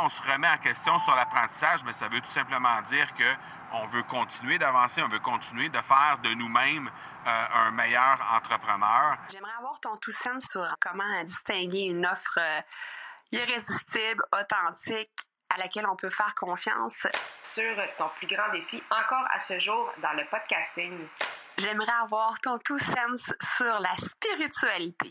quand on se remet en question sur l'apprentissage, mais ça veut tout simplement dire que on veut continuer d'avancer, on veut continuer de faire de nous-mêmes euh, un meilleur entrepreneur. J'aimerais avoir ton tout sens sur comment distinguer une offre euh, irrésistible, authentique, à laquelle on peut faire confiance. Sur ton plus grand défi encore à ce jour dans le podcasting. J'aimerais avoir ton tout sens sur la spiritualité.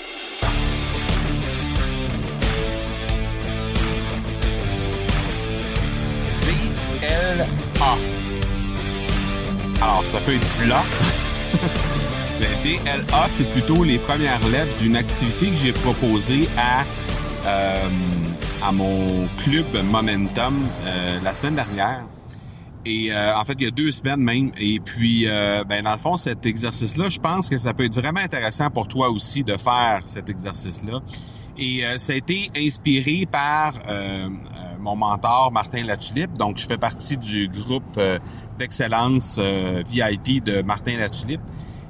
VLA. Alors, ça peut être plat. Le VLA, c'est plutôt les premières lettres d'une activité que j'ai proposée à, euh, à mon club Momentum euh, la semaine dernière. Et euh, en fait, il y a deux semaines même. Et puis, ben, dans le fond, cet exercice-là, je pense que ça peut être vraiment intéressant pour toi aussi de faire cet exercice-là. Et ça a été inspiré par mon mentor Martin Latulippe. Donc, je fais partie du groupe d'excellence euh, VIP de Martin Latulippe.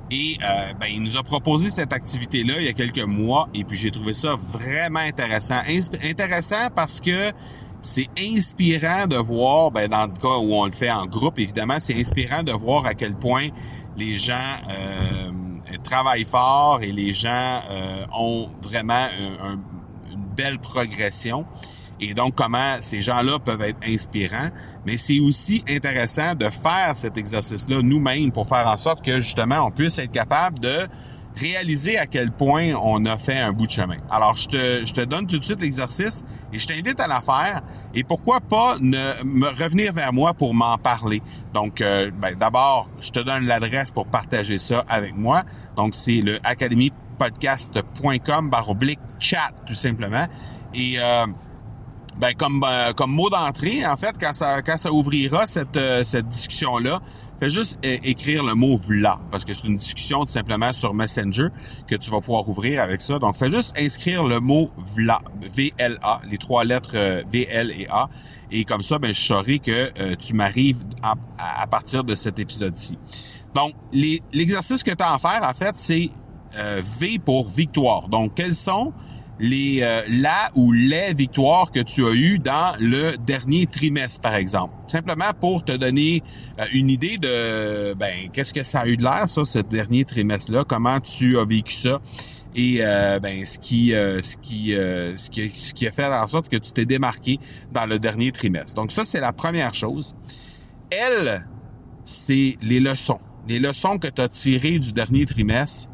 Et euh, ben, il nous a proposé cette activité-là il y a quelques mois et puis j'ai trouvé ça vraiment intéressant. intéressant parce que c'est inspirant de voir, ben, dans le cas où on le fait en groupe, évidemment, c'est inspirant de voir à quel point les gens euh, travaillent fort et les gens ont vraiment une belle progression et donc comment ces gens-là peuvent être inspirants. Mais c'est aussi intéressant de faire cet exercice-là nous-mêmes pour faire en sorte que justement on puisse être capable de réaliser à quel point on a fait un bout de chemin. Alors, je te, je te donne tout de suite l'exercice et je t'invite à la faire. Et pourquoi pas ne, me revenir vers moi pour m'en parler. Donc, euh, ben, d'abord, je te donne l'adresse pour partager ça avec moi. Donc, c'est le academypodcast.com barre oblique chat, tout simplement. Et euh, ben comme euh, comme mot d'entrée, en fait, quand ça quand ça ouvrira cette euh, cette discussion là, fais juste écrire le mot VLA parce que c'est une discussion tout simplement sur Messenger que tu vas pouvoir ouvrir avec ça. Donc fais juste inscrire le mot VLA, V L A, les trois lettres euh, V L et A et comme ça ben je saurai que tu m'arrives à, partir de cet épisode-ci. Donc l'exercice que tu as à faire en fait, c'est V pour victoire. Donc quels sont les euh, la ou les victoires que tu as eues dans le dernier trimestre, par exemple. Simplement pour te donner euh, une idée de ben qu'est-ce que ça a eu de l'air, ça, ce dernier trimestre-là, comment tu as vécu ça et euh, ben ce qui ce qui ce qui ce qui a fait en sorte que tu t'es démarqué dans le dernier trimestre. Donc ça c'est la première chose. Elle c'est les leçons, les leçons que tu as tirées du dernier trimestre.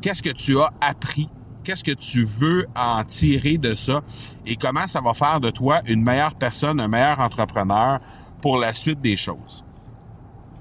qu'est-ce que tu as appris qu'est-ce que tu veux en tirer de ça et comment ça va faire de toi une meilleure personne, un meilleur entrepreneur pour la suite des choses.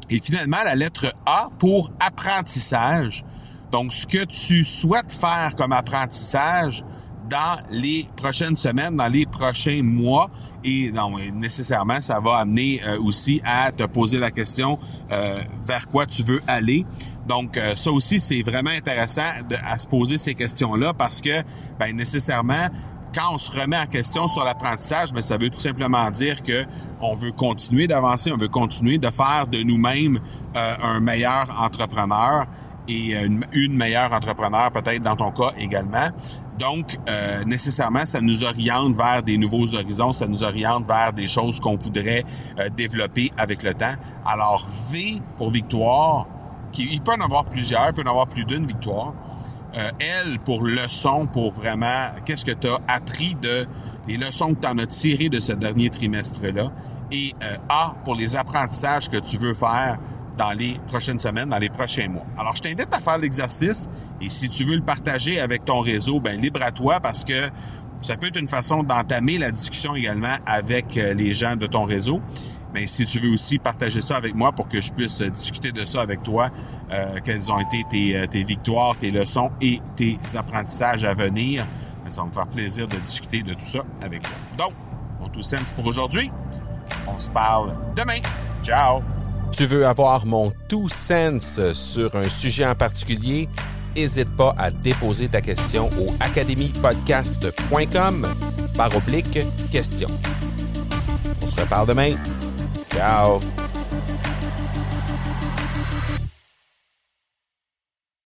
Et finalement, la lettre A pour apprentissage. Donc, ce que tu souhaites faire comme apprentissage dans les prochaines semaines, dans les prochains mois, et nécessairement, ça va amener euh, aussi à te poser la question euh, vers quoi tu veux aller. Donc, euh, ça aussi, c'est vraiment intéressant de, à se poser ces questions-là parce que, ben, nécessairement, quand on se remet en question sur l'apprentissage, ben, ça veut tout simplement dire que on veut continuer d'avancer, on veut continuer de faire de nous-mêmes euh, un meilleur entrepreneur et une, une meilleure entrepreneur peut-être dans ton cas également. Donc, euh, nécessairement, ça nous oriente vers des nouveaux horizons, ça nous oriente vers des choses qu'on voudrait développer avec le temps. Alors, V pour victoire, il peut en avoir plusieurs, il peut en avoir plus d'une victoire. Euh, elle, pour leçon, pour vraiment, qu'est-ce que tu as appris de les leçons que tu en as tirées de ce dernier trimestre-là? Et euh, A, pour les apprentissages que tu veux faire dans les prochaines semaines, dans les prochains mois. Alors, je t'invite à faire l'exercice et si tu veux le partager avec ton réseau, ben libre à toi parce que ça peut être une façon d'entamer la discussion également avec euh, les gens de ton réseau. Mais si tu veux aussi partager ça avec moi pour que je puisse euh, discuter de ça avec toi, euh, quelles ont été euh, tes, victoires, tes leçons et tes apprentissages à venir, ben, ça va me faire plaisir de discuter de tout ça avec toi. Donc, on tout sense pour aujourd'hui. On se parle demain. Ciao! Tu veux avoir mon tout sense sur un sujet en particulier? N'hésite pas à déposer ta question au academypodcast.com par oblique question. On se reparle demain. Ciao.